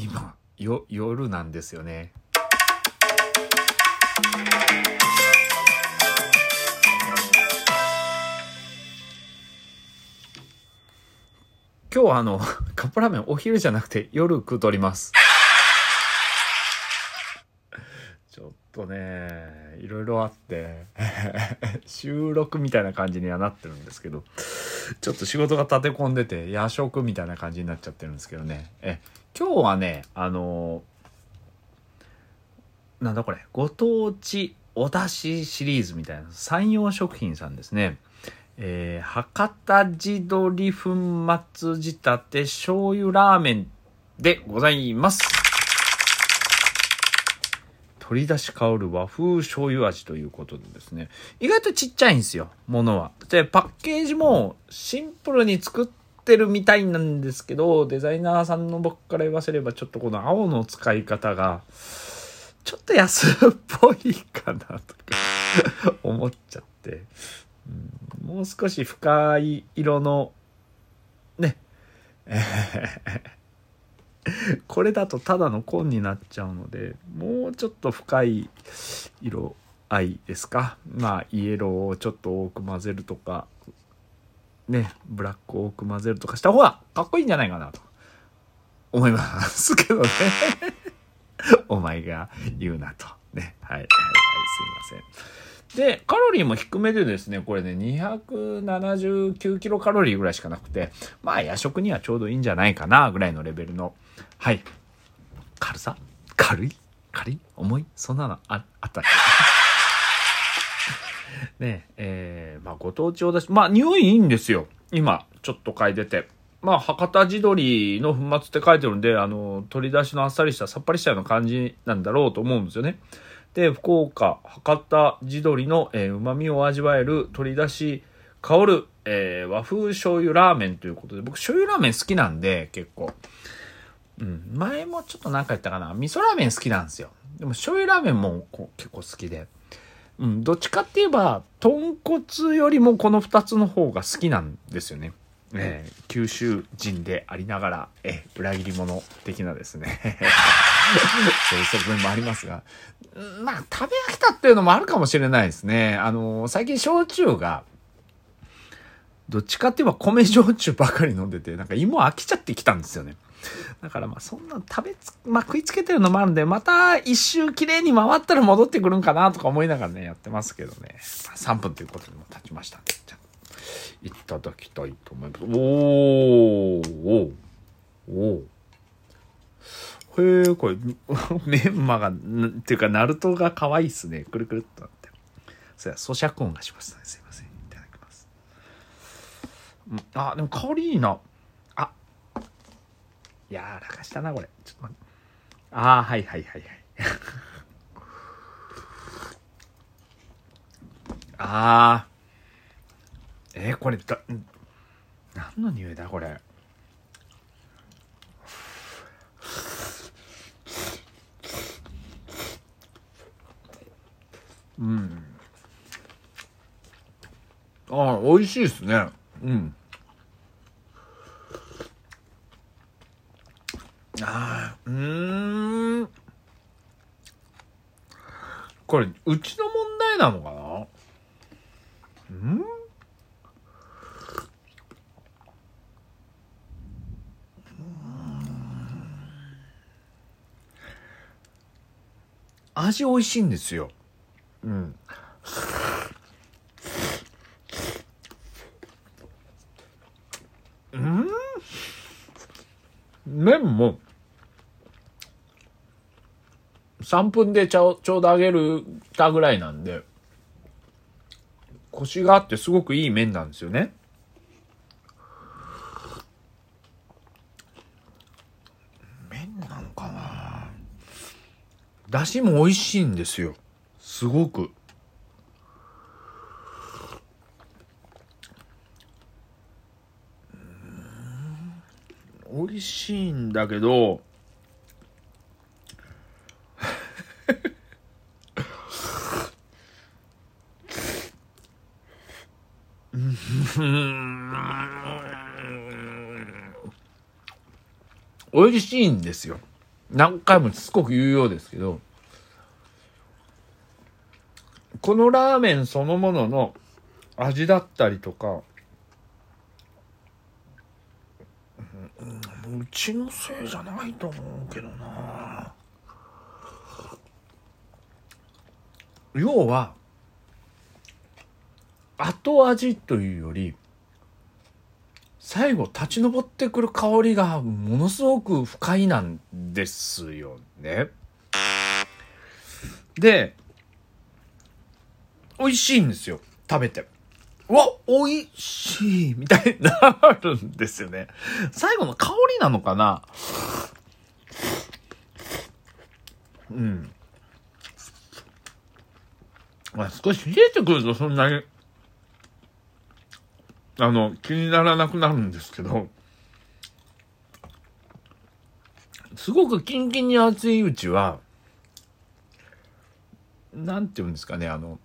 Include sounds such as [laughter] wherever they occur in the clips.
今よ夜なんですよね。今日はあの [laughs] カップラーメンお昼じゃなくて夜食うとります。[laughs] ちょっとねいろいろあって [laughs] 収録みたいな感じにはなってるんですけどちょっと仕事が立て込んでて夜食みたいな感じになっちゃってるんですけどね。え今日はねあのなんだこれご当地お出汁シリーズみたいな山陽食品さんですねえー、博多地鶏粉末仕立て醤油ラーメンでございます。取り出し香る和風醤油味ということでですね。意外とちっちゃいんですよ、ものは。で、パッケージもシンプルに作ってるみたいなんですけど、デザイナーさんの僕から言わせればちょっとこの青の使い方が、ちょっと安っぽいかなとか思っちゃって。うん、もう少し深い色のね [laughs] これだとただの紺になっちゃうのでもうちょっと深い色合いですかまあイエローをちょっと多く混ぜるとかねブラックを多く混ぜるとかした方がかっこいいんじゃないかなと。思いますけどね。[laughs] お前が言うなと。ね。はい。はいはいすいません。で、カロリーも低めでですね、これね、279キロカロリーぐらいしかなくて、まあ夜食にはちょうどいいんじゃないかな、ぐらいのレベルの、はい。軽さ？軽い？軽い？重い？そんなのああったっけ？[laughs] ねえ、ー、まあご当地おだし、まあ匂いいいんですよ。今、ちょっと嗅いでて。まあ、博多地鶏の粉末って書いてるんで、あの、取り出しのあっさりした、さっぱりしたような感じなんだろうと思うんですよね。で、福岡、博多地鶏の、えー、旨味を味わえる取り出し香る、えー、和風醤油ラーメンということで、僕醤油ラーメン好きなんで、結構。うん。前もちょっと何か言ったかな。味噌ラーメン好きなんですよ。でも醤油ラーメンもこう結構好きで。うん。どっちかって言えば、豚骨よりもこの二つの方が好きなんですよね。えー、九州人でありながら、えー、裏切り者的なですね。[laughs] そういう側面もありますが。まあ、食べ飽きたっていうのもあるかもしれないですね。あの、最近焼酎が、どっちかって言えば米焼酎ばかり飲んでて、なんか胃も飽きちゃってきたんですよね。[laughs] だからまあそんな食べつ、まあ食いつけてるのもあるんで、また一周綺麗に回ったら戻ってくるんかなとか思いながらね、やってますけどね。まあ、3分ということにも経ちましたんで、じゃいただきたいと思います。おー、お、おー。へえ、これ、[laughs] メンマが、っていうか、ナルトが可愛いっすね。くるくるっとなって。それは咀嚼音がしますね。すいません。いただきます。あ、でも香りいいな。あ、柔らかしたな、これ。ちょっと待って。あはいはいはいはい。ああ。えー、これだ、何の匂いだ、これ。うん。ああ、美味しいですね。うん。ああ、うん。これ、うちの問題なのかな？うん？味美味しいんですよ。うん。うん？麺も、3分でちょちょうど揚げるたぐらいなんで、コシがあってすごくいい麺なんですよね。麺なのかなだしも美味しいんですよ。すごく。美味しいんだけど、美味しいんですよ。何回もしつこく言うようですけど、このラーメンそのものの味だったりとか、うちのせいじゃないと思うけどな要は後味というより最後立ち上ってくる香りがものすごく不快なんですよね。で、美味しいんですよ。食べて。うわ、美味しいみたいになるんですよね。最後の香りなのかな？うん。まあ、少し冷えてくるとそんなに、あの、気にならなくなるんですけど、すごくキンキンに熱いうちは、なんて言うんですかね、あの、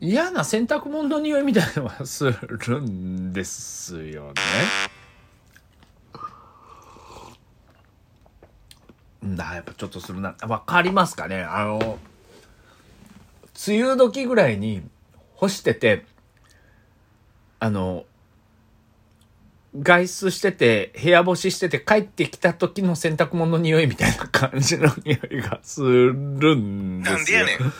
嫌な洗濯物の匂いみたいなのがするんですよね。だ、やっぱちょっとするな。わかりますかね？あの、梅雨時ぐらいに干してて、あの、外出してて、部屋干ししてて帰ってきた時の洗濯物の匂いみたいな感じの匂いがするんですよ。なんでやねん。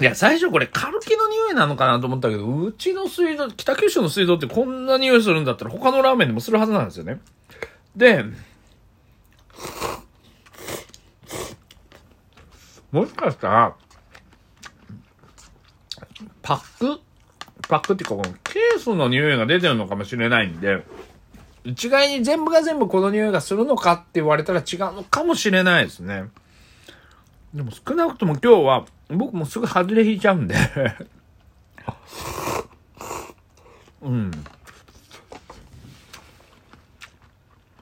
いや、最初これカルキの匂いなのかなと思ったけど、うちの水道、北九州の水道ってこんな匂いするんだったら他のラーメンでもするはずなんですよね。で、もしかしたら、パックパックっていうか、このケースの匂いが出てるのかもしれないんで、一概に全部が全部この匂いがするのかって言われたら違うのかもしれないですね。でも少なくとも今日は僕もすぐ外れ引いちゃうんでうん。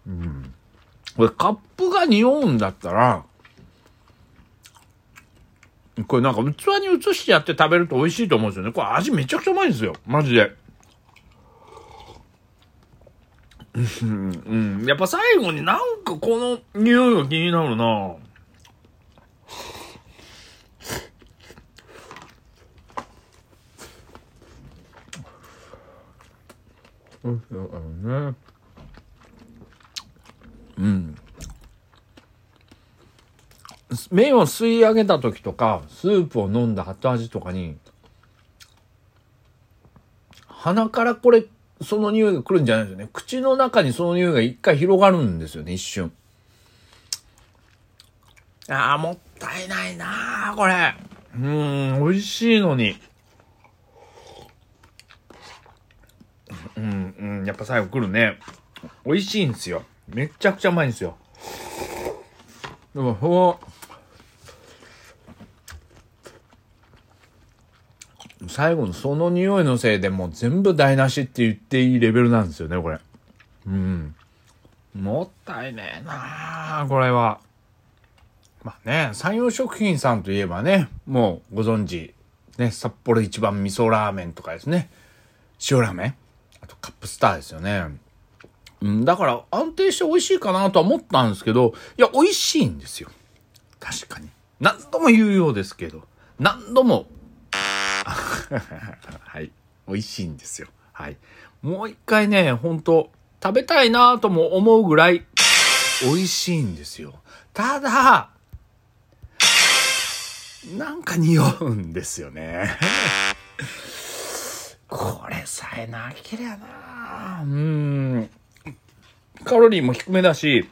うん。これカップが匂うんだったら、これなんか器に移してやって食べると美味しいと思うんですよね。これ味めちゃくちゃうまいんですよ。マジで。うん、やっぱ最後になんかこの匂いが気になるなうん麺を吸い上げた時とかスープを飲んだ後味とかに鼻からこれその匂いが来るんじゃないですよね。口の中にその匂いが一回広がるんですよね一瞬。ああもったいないなあこれ。うん美味しいのに。うんうんやっぱ最後来るね。美味しいんですよ。めちゃくちゃうまいんですよ。でもそう最後のその匂いのせいでもう全部台無しって言っていいレベルなんですよね、これ。うん。もったいねえなあこれは。まあね、山陽食品さんといえばね、もうご存知、ね、札幌一番味噌ラーメンとかですね、塩ラーメンあとカップスターですよね。うん、だから安定して美味しいかなとは思ったんですけど、いや、美味しいんですよ。確かに。何度も言うようですけど、何度も [laughs] はい。美味しいんですよ。はい。もう一回ね、ほんと、食べたいなとも思うぐらい、美味しいんですよ。ただ、なんか匂うんですよね。これさえなけりゃなうん。カロリーも低めだし、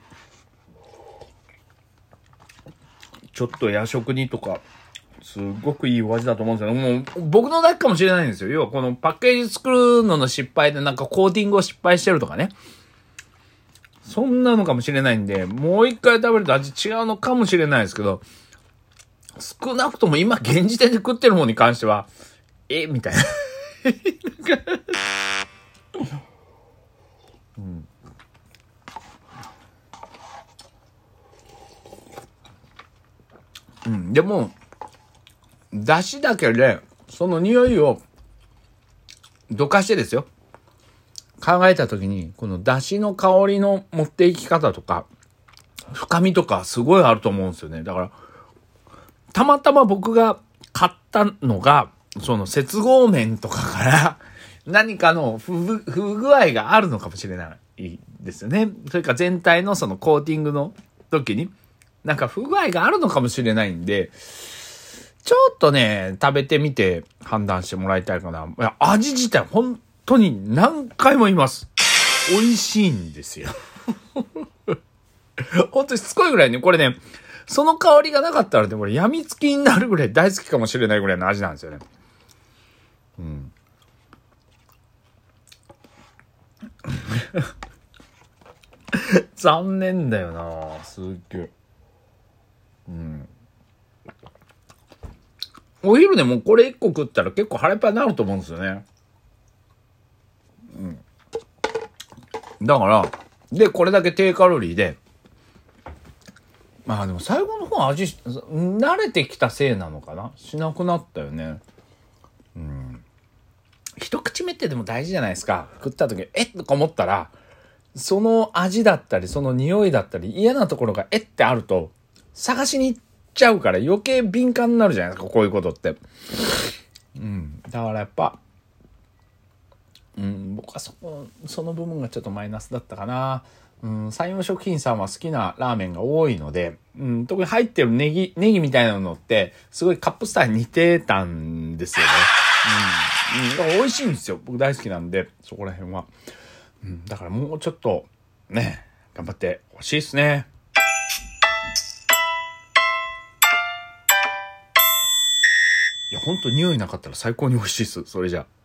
ちょっと夜食にとかすごくいいお味だと思うんですよ。もう、僕のだけかもしれないんですよ。要は、このパッケージ作るのの失敗でなんかコーティングを失敗してるとかね。そんなのかもしれないんで、もう一回食べると味違うのかもしれないですけど、少なくとも今現時点で食ってるものに関しては、え？みたいな。[laughs] うん。うん、でも、出汁だけで、その匂いを、どかしてですよ。考えたときに、この出汁の香りの持っていき方とか、深みとかすごいあると思うんですよね。だから、たまたま僕が買ったのが、その接合面とかから何かの不具合があるのかもしれないですよね。それか全体のそのコーティングの時に、なんか不具合があるのかもしれないんで、ちょっとね、食べてみて判断してもらいたいかな。いや、味自体本当に何回も言います。美味しいんですよ。[laughs] 本当にしつこいぐらいね、これね、その香りがなかったらね、これ病みつきになるぐらい大好きかもしれないぐらいの味なんですよね。うん。[laughs] 残念だよなすっげえ。うん。お昼でもこれ1個食ったら結構腹いっぱいになると思うんですよね。うん。だから、で、これだけ低カロリーで、まあでも最後の方は味、慣れてきたせいなのかな？しなくなったよね。うん。一口目ってでも大事じゃないですか。食った時、えっ？とか思ったら、その味だったり、その匂いだったり、嫌なところがえってあると、探しに行っちゃうから余計敏感になるじゃないですか、こういうことって。うん。だからやっぱ、うん、僕はそこ、その部分がちょっとマイナスだったかな。うん、山陽食品さんは好きなラーメンが多いので、うん、特に入ってるネギ、ネギみたいなのって、すごいカップスターに似てたんですよね。うん。うん、だから美味しいんですよ。僕大好きなんで、そこら辺は。うん、だからもうちょっと、ね、頑張ってほしいですね。ほんと匂いなかったら最高に美味しいっす。それじゃあ。